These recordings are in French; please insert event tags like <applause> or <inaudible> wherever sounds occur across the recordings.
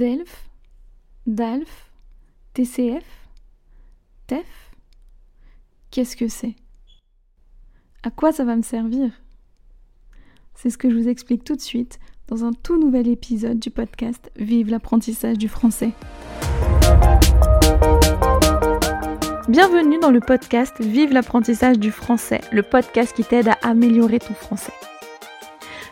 DELF, DALF, TCF, TEF Qu'est-ce que c'est? À quoi ça va me servir? C'est ce que je vous explique tout de suite dans un tout nouvel épisode du podcast Vive l'apprentissage du français. Bienvenue dans le podcast Vive l'apprentissage du français, le podcast qui t'aide à améliorer ton français.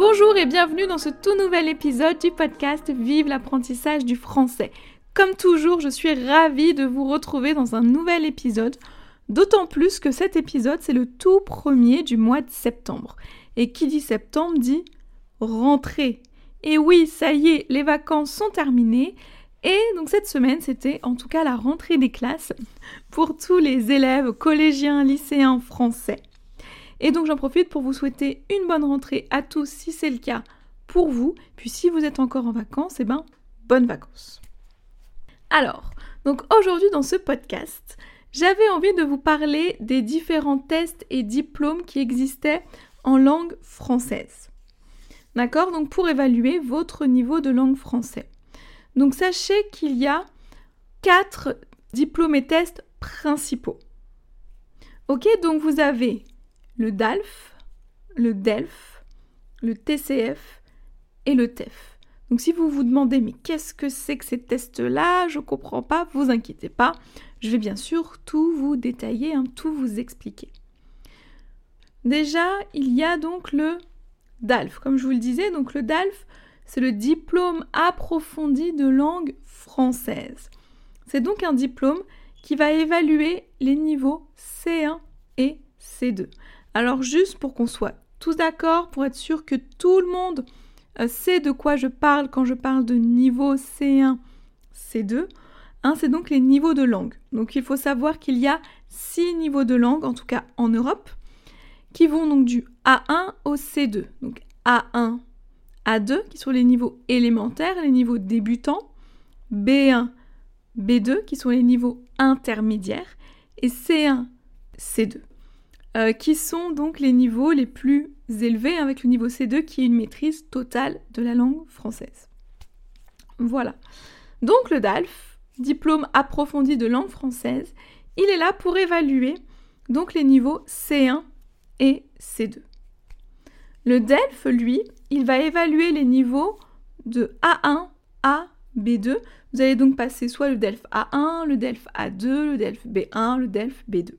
Bonjour et bienvenue dans ce tout nouvel épisode du podcast Vive l'apprentissage du français. Comme toujours, je suis ravie de vous retrouver dans un nouvel épisode, d'autant plus que cet épisode c'est le tout premier du mois de septembre. Et qui dit septembre dit rentrée. Et oui, ça y est, les vacances sont terminées. Et donc cette semaine, c'était en tout cas la rentrée des classes pour tous les élèves collégiens, lycéens français. Et donc j'en profite pour vous souhaiter une bonne rentrée à tous si c'est le cas pour vous. Puis si vous êtes encore en vacances, eh ben bonnes vacances. Alors, donc aujourd'hui dans ce podcast, j'avais envie de vous parler des différents tests et diplômes qui existaient en langue française. D'accord? Donc pour évaluer votre niveau de langue français. Donc sachez qu'il y a quatre diplômes et tests principaux. Ok, donc vous avez le DALF, le DELF, le TCF et le TEF. Donc si vous vous demandez mais qu'est-ce que c'est que ces tests-là, je ne comprends pas, vous inquiétez pas, je vais bien sûr tout vous détailler, hein, tout vous expliquer. Déjà, il y a donc le DALF. Comme je vous le disais, donc le DALF, c'est le diplôme approfondi de langue française. C'est donc un diplôme qui va évaluer les niveaux C1 et C2. Alors juste pour qu'on soit tous d'accord, pour être sûr que tout le monde euh, sait de quoi je parle quand je parle de niveau C1, C2, hein, c'est donc les niveaux de langue. Donc il faut savoir qu'il y a six niveaux de langue, en tout cas en Europe qui vont donc du A1 au C2. Donc A1, A2 qui sont les niveaux élémentaires, les niveaux débutants, B1, B2 qui sont les niveaux intermédiaires et C1, C2 euh, qui sont donc les niveaux les plus élevés avec le niveau C2 qui est une maîtrise totale de la langue française. Voilà. Donc le DALF, diplôme approfondi de langue française, il est là pour évaluer donc les niveaux C1 et C2. Le DELF, lui, il va évaluer les niveaux de A1 à B2. Vous allez donc passer soit le DELF A1, le DELF A2, le DELF B1, le DELF B2.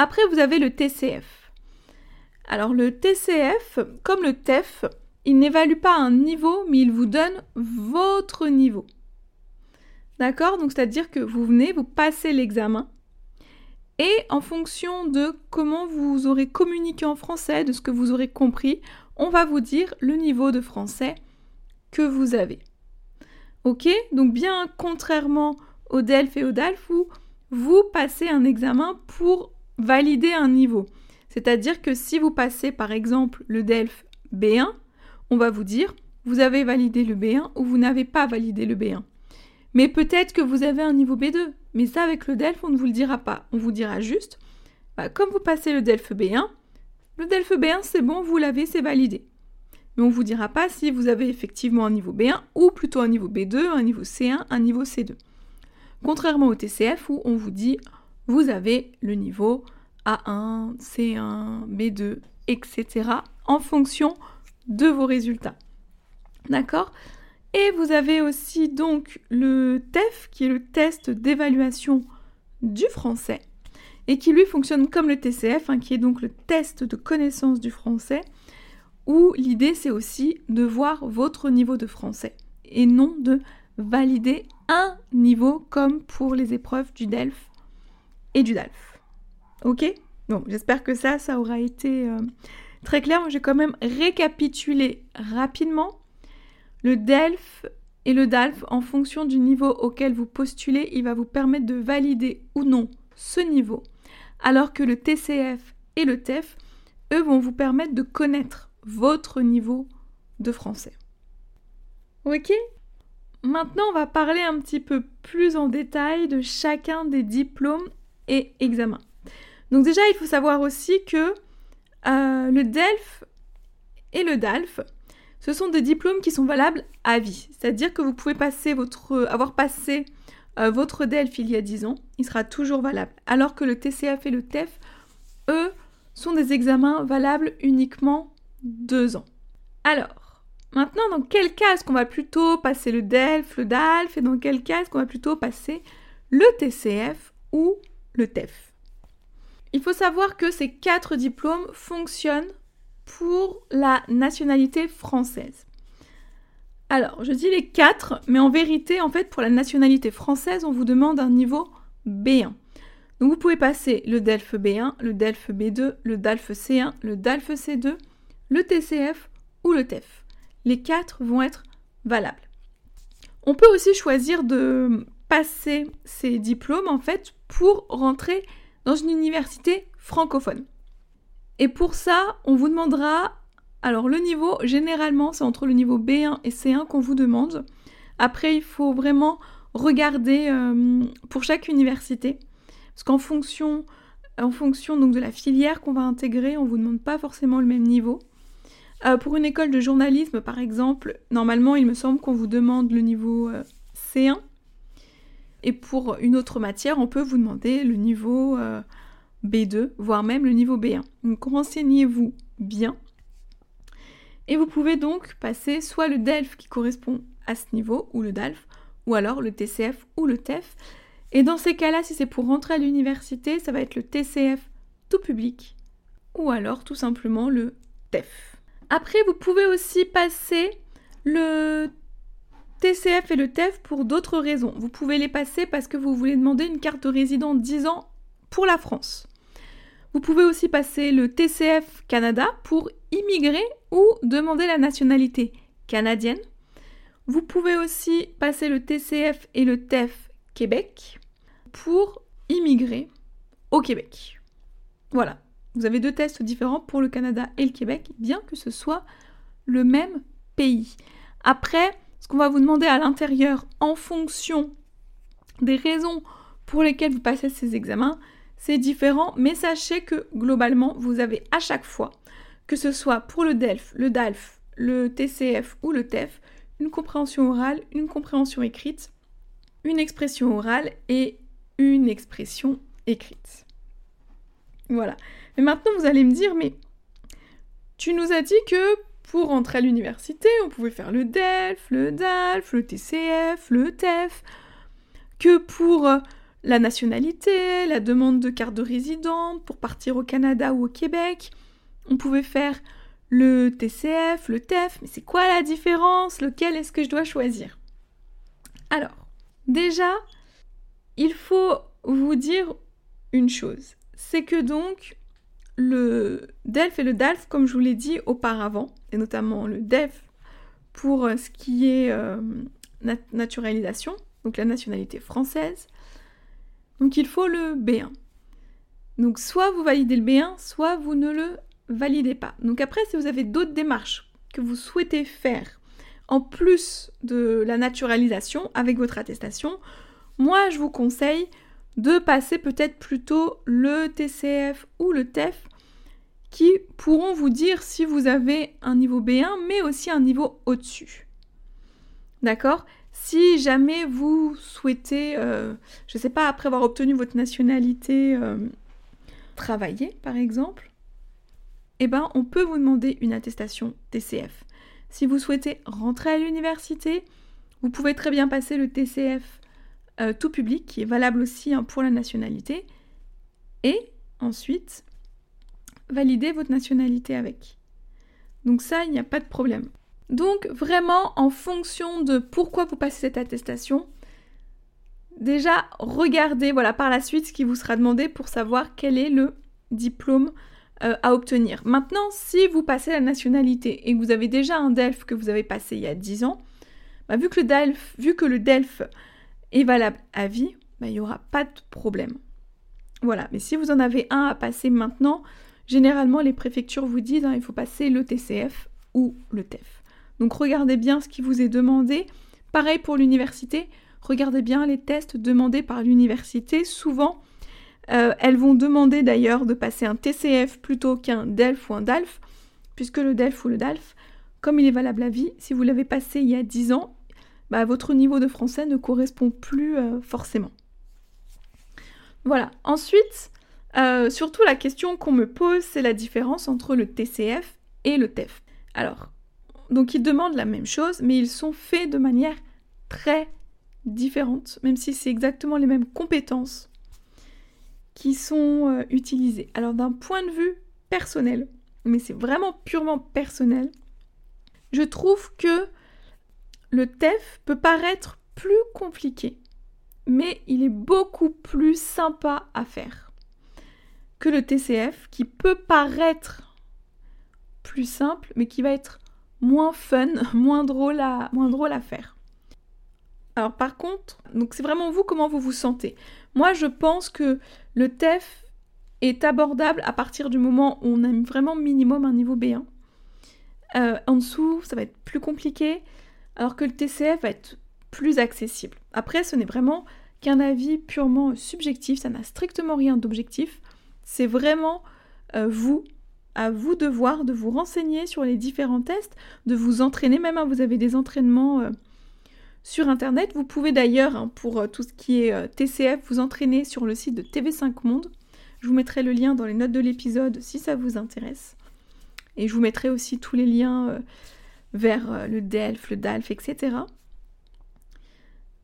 Après, vous avez le TCF. Alors le TCF, comme le TEF, il n'évalue pas un niveau, mais il vous donne votre niveau. D'accord? Donc c'est-à-dire que vous venez, vous passez l'examen, et en fonction de comment vous aurez communiqué en français, de ce que vous aurez compris, on va vous dire le niveau de français que vous avez. Ok? Donc bien contrairement au DELF et au DALF vous passez un examen pour valider un niveau. C'est-à-dire que si vous passez par exemple le DELF B1, on va vous dire vous avez validé le B1 ou vous n'avez pas validé le B1. Mais peut-être que vous avez un niveau B2. Mais ça, avec le DELF, on ne vous le dira pas. On vous dira juste, bah, comme vous passez le DELF B1, le DELF B1, c'est bon, vous l'avez, c'est validé. Mais on ne vous dira pas si vous avez effectivement un niveau B1 ou plutôt un niveau B2, un niveau C1, un niveau C2. Contrairement au TCF où on vous dit, vous avez le niveau A1, C1, B2, etc. en fonction de vos résultats. D'accord? Et vous avez aussi donc le TEF, qui est le test d'évaluation du français, et qui lui fonctionne comme le TCF, hein, qui est donc le test de connaissance du français, où l'idée c'est aussi de voir votre niveau de français, et non de valider un niveau comme pour les épreuves du DELF et du DALF. Ok? Bon, j'espère que ça, ça aura été euh, très clair, moi j'ai quand même récapitulé rapidement. Le DELF et le DALF, en fonction du niveau auquel vous postulez, il va vous permettre de valider ou non ce niveau. Alors que le TCF et le TEF, eux, vont vous permettre de connaître votre niveau de français. Ok? Maintenant, on va parler un petit peu plus en détail de chacun des diplômes et examens. Donc déjà, il faut savoir aussi que euh, le DELF et le DALF, ce sont des diplômes qui sont valables à vie. C'est-à-dire que vous pouvez passer votre, avoir passé euh, votre DELF il y a 10 ans, il sera toujours valable. Alors que le TCF et le TEF, eux, sont des examens valables uniquement 2 ans. Alors, maintenant, dans quel cas est-ce qu'on va plutôt passer le DELF, le DALF, et dans quel cas est-ce qu'on va plutôt passer le TCF ou TEF Il faut savoir que ces quatre diplômes fonctionnent pour la nationalité française. Alors, je dis les quatre, mais en vérité, en fait, pour la nationalité française, on vous demande un niveau B1. Donc vous pouvez passer le DELF B1, le DELF B2, le DALF C1, le DALF C2, le TCF ou le TEF. Les quatre vont être valables. On peut aussi choisir de passer ces diplômes en fait pour rentrer dans une université francophone. Et pour ça, on vous demandera, alors le niveau, généralement, c'est entre le niveau B1 et C1 qu'on vous demande. Après, il faut vraiment regarder euh, pour chaque université, parce qu'en fonction, en fonction donc de la filière qu'on va intégrer, on vous demande pas forcément le même niveau. Euh, pour une école de journalisme, par exemple, normalement, il me semble qu'on vous demande le niveau euh, C1. Et pour une autre matière, on peut vous demander le niveau B2, voire même le niveau B1. Donc renseignez-vous bien. Et vous pouvez donc passer soit le DELF qui correspond à ce niveau, ou le DALF, ou alors le TCF ou le TEF. Et dans ces cas-là, si c'est pour rentrer à l'université, ça va être le TCF tout public, ou alors tout simplement le TEF. Après, vous pouvez aussi passer le TCF et le TEF pour d'autres raisons. Vous pouvez les passer parce que vous voulez demander une carte de résident 10 ans pour la France. Vous pouvez aussi passer le TCF Canada pour immigrer ou demander la nationalité canadienne. Vous pouvez aussi passer le TCF et le TEF Québec pour immigrer au Québec. Voilà, vous avez deux tests différents pour le Canada et le Québec, bien que ce soit le même pays. Après, ce qu'on va vous demander à l'intérieur en fonction des raisons pour lesquelles vous passez ces examens, c'est différent, mais sachez que globalement, vous avez à chaque fois, que ce soit pour le DELF, le DALF, le TCF ou le TEF, une compréhension orale, une compréhension écrite, une expression orale et une expression écrite. Voilà. Mais maintenant, vous allez me dire, mais tu nous as dit que pour entrer à l'université, on pouvait faire le DELF, le DALF, le TCF, le TEF, que pour la nationalité, la demande de carte de résident pour partir au Canada ou au Québec. On pouvait faire le TCF, le TEF, mais c'est quoi la différence? Lequel est-ce que je dois choisir? Alors, déjà, il faut vous dire une chose. C'est que donc, le DELF et le DALF, comme je vous l'ai dit auparavant, et notamment le DEF pour ce qui est euh, naturalisation, donc la nationalité française, donc il faut le B1. Donc soit vous validez le B1, soit vous ne le validez pas. Donc après, si vous avez d'autres démarches que vous souhaitez faire en plus de la naturalisation avec votre attestation, moi je vous conseille de passer peut-être plutôt le TCF ou le TEF qui pourront vous dire si vous avez un niveau B1 mais aussi un niveau au-dessus. D'accord? Si jamais vous souhaitez, euh, je ne sais pas, après avoir obtenu votre nationalité, euh, travailler par exemple, eh ben, on peut vous demander une attestation TCF. Si vous souhaitez rentrer à l'université, vous pouvez très bien passer le TCF euh, tout public, qui est valable aussi hein, pour la nationalité, et ensuite valider votre nationalité avec. Donc ça, il n'y a pas de problème. Donc vraiment, en fonction de pourquoi vous passez cette attestation, déjà regardez voilà par la suite ce qui vous sera demandé pour savoir quel est le diplôme euh, à obtenir. Maintenant, si vous passez la nationalité et que vous avez déjà un DELF que vous avez passé il y a 10 ans, bah, vu, que le DELF, vu que le DELF est valable à vie, bah, il n'y aura pas de problème. Voilà, mais si vous en avez un à passer maintenant, généralement les préfectures vous disent hein, il faut passer le TCF ou le TEF. Donc regardez bien ce qui vous est demandé. Pareil pour l'université, regardez bien les tests demandés par l'université. Souvent, euh, elles vont demander d'ailleurs de passer un TCF plutôt qu'un DELF ou un DALF, puisque le DELF ou le DALF, comme il est valable à vie, si vous l'avez passé il y a 10 ans, bah, votre niveau de français ne correspond plus euh, forcément. Voilà. Ensuite, euh, surtout la question qu'on me pose, c'est la différence entre le TCF et le TEF. Alors, donc ils demandent la même chose, mais ils sont faits de manière très différente, même si c'est exactement les mêmes compétences qui sont euh, utilisées. Alors d'un point de vue personnel, mais c'est vraiment purement personnel, je trouve que le TEF peut paraître plus compliqué, mais il est beaucoup plus sympa à faire que le TCF, qui peut paraître plus simple, mais qui va être moins fun, <laughs> moins drôle à, faire. Alors par contre, c'est vraiment vous comment vous vous sentez. Moi je pense que le TEF est abordable à partir du moment où on a vraiment minimum un niveau B1. Euh, en dessous, ça va être plus compliqué, alors que le TCF va être plus accessible. Après, ce n'est vraiment qu'un avis purement subjectif, ça n'a strictement rien d'objectif. C'est vraiment euh, vous, à vous de voir, de vous renseigner sur les différents tests, de vous entraîner, même hein, vous avez des entraînements euh, sur Internet. Vous pouvez d'ailleurs, hein, pour euh, tout ce qui est TCF, vous entraîner sur le site de TV5 Monde. Je vous mettrai le lien dans les notes de l'épisode si ça vous intéresse. Et je vous mettrai aussi tous les liens vers le DELF, le DALF, etc.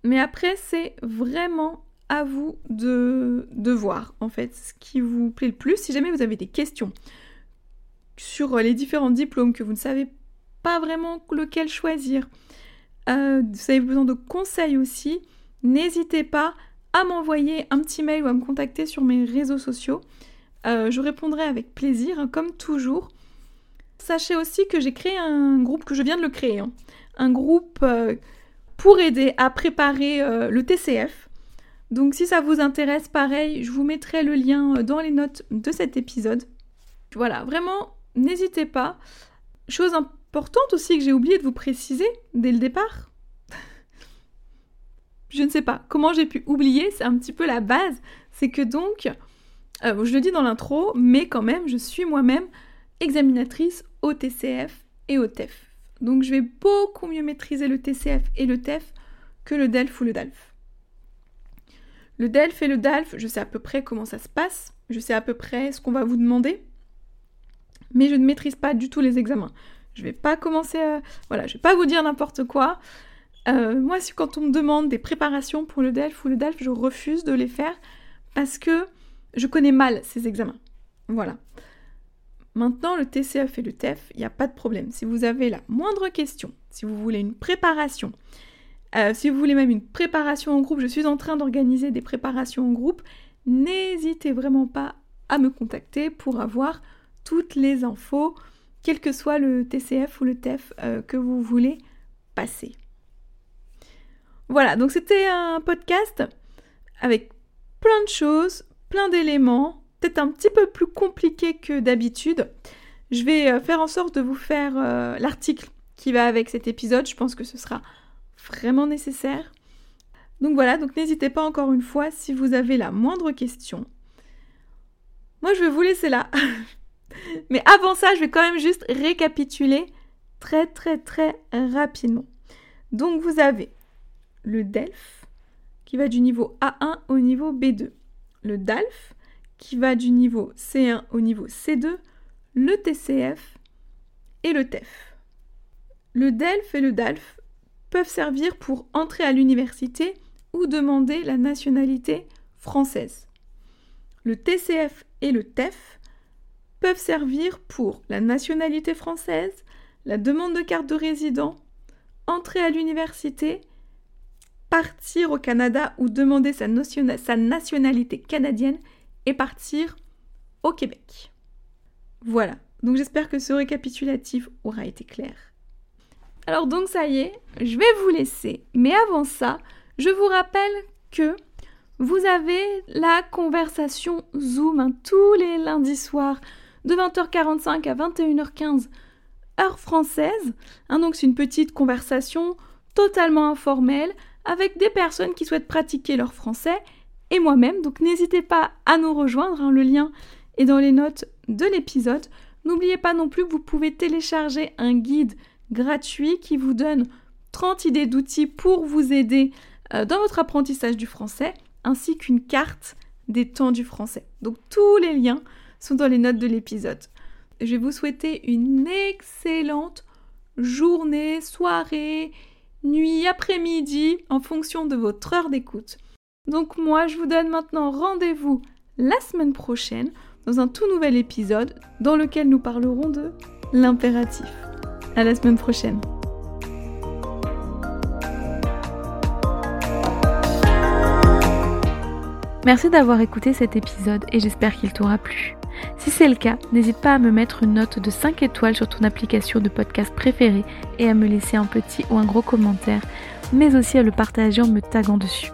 Mais après, c'est vraiment à vous de, de voir, en fait, ce qui vous plaît le plus. Si jamais vous avez des questions sur les différents diplômes que vous ne savez pas vraiment lequel choisir, euh, vous avez besoin de conseils aussi, n'hésitez pas à m'envoyer un petit mail ou à me contacter sur mes réseaux sociaux. Euh, je répondrai avec plaisir, hein, comme toujours. Sachez aussi que j'ai créé un groupe, que je viens de le créer, hein. un groupe euh, pour aider à préparer le TCF. Donc si ça vous intéresse, pareil, je vous mettrai le lien dans les notes de cet épisode. Voilà, vraiment, n'hésitez pas. Chose importante aussi que j'ai oublié de vous préciser dès le départ. <laughs> je ne sais pas comment j'ai pu oublier, c'est un petit peu la base, c'est que donc, euh, je le dis dans l'intro, mais quand même, je suis moi-même examinatrice au TCF et au TEF. Donc je vais beaucoup mieux maîtriser le TCF et le TEF que le DELF ou le DALF. Le DELF et le DALF, je sais à peu près comment ça se passe, je sais à peu près ce qu'on va vous demander, mais je ne maîtrise pas du tout les examens. Je vais pas commencer à... Voilà, je vais pas vous dire n'importe quoi. Euh, moi, quand on me demande des préparations pour le DELF ou le DALF, je refuse de les faire parce que je connais mal ces examens. Voilà. Maintenant, le TCF et le TEF, il n'y a pas de problème. Si vous avez la moindre question, si vous voulez une préparation, euh, si vous voulez même une préparation en groupe, je suis en train d'organiser des préparations en groupe, n'hésitez vraiment pas à me contacter pour avoir toutes les infos quel que soit le TCF ou le TEF euh, que vous voulez passer. Voilà, donc c'était un podcast avec plein de choses, plein d'éléments, peut-être un petit peu plus compliqué que d'habitude. Je vais euh, faire en sorte de vous faire euh, l'article qui va avec cet épisode, je pense que ce sera vraiment nécessaire. Donc voilà, donc n'hésitez pas encore une fois si vous avez la moindre question. Moi je vais vous laisser là. <laughs> Mais avant ça, je vais quand même juste récapituler très très très rapidement. Donc vous avez le DELF qui va du niveau A1 au niveau B2, le DALF qui va du niveau C1 au niveau C2, le TCF et le TEF. Le DELF et le DALF peuvent servir pour entrer à l'université ou demander la nationalité française. Le TCF et le TEF peuvent servir pour la nationalité française, la demande de carte de résident, entrer à l'université, partir au Canada ou demander sa, sa nationalité canadienne et partir au Québec. Voilà, donc j'espère que ce récapitulatif aura été clair. Alors donc ça y est, je vais vous laisser. Mais avant ça, je vous rappelle que vous avez la conversation Zoom hein, tous les lundis soirs de 20h45 à 21h15 heure française. Hein, donc c'est une petite conversation totalement informelle avec des personnes qui souhaitent pratiquer leur français et moi-même. Donc n'hésitez pas à nous rejoindre, hein, le lien est dans les notes de l'épisode. N'oubliez pas non plus que vous pouvez télécharger un guide gratuit qui vous donne 30 idées d'outils pour vous aider euh, dans votre apprentissage du français, ainsi qu'une carte des temps du français. Donc tous les liens sont dans les notes de l'épisode. Je vais vous souhaiter une excellente journée, soirée, nuit, après-midi, en fonction de votre heure d'écoute. Donc moi, je vous donne maintenant rendez-vous la semaine prochaine dans un tout nouvel épisode dans lequel nous parlerons de l'impératif. À la semaine prochaine. Merci d'avoir écouté cet épisode et j'espère qu'il t'aura plu. Si c'est le cas, n'hésite pas à me mettre une note de 5 étoiles sur ton application de podcast préférée et à me laisser un petit ou un gros commentaire, mais aussi à le partager en me taguant dessus.